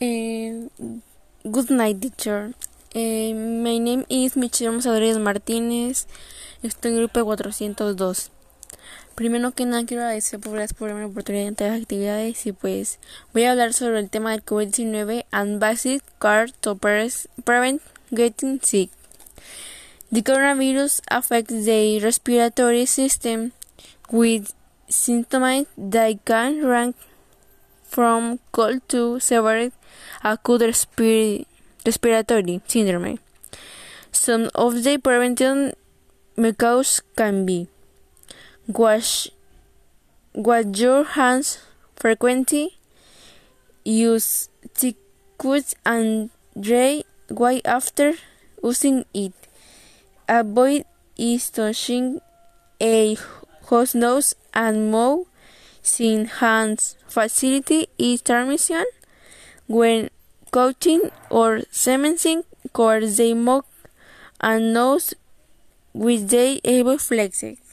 Eh, good night, teacher. Eh, my name is Michelle Rodríguez Martínez. Estoy en grupo 402. Primero que nada quiero agradecer por la oportunidad de las actividades y pues voy a hablar sobre el tema del COVID-19 and basic care to prevent getting sick. The coronavirus affects the respiratory system with symptoms that can rank from cold to severe acute respiratory syndrome. Some of the prevention measures can be wash, wash your hands frequently, use tissues and dry away after using it, avoid touching a host nose and mouth sin hands facility is transmission when coaching or cementing cover they mock and nose with the able flexed.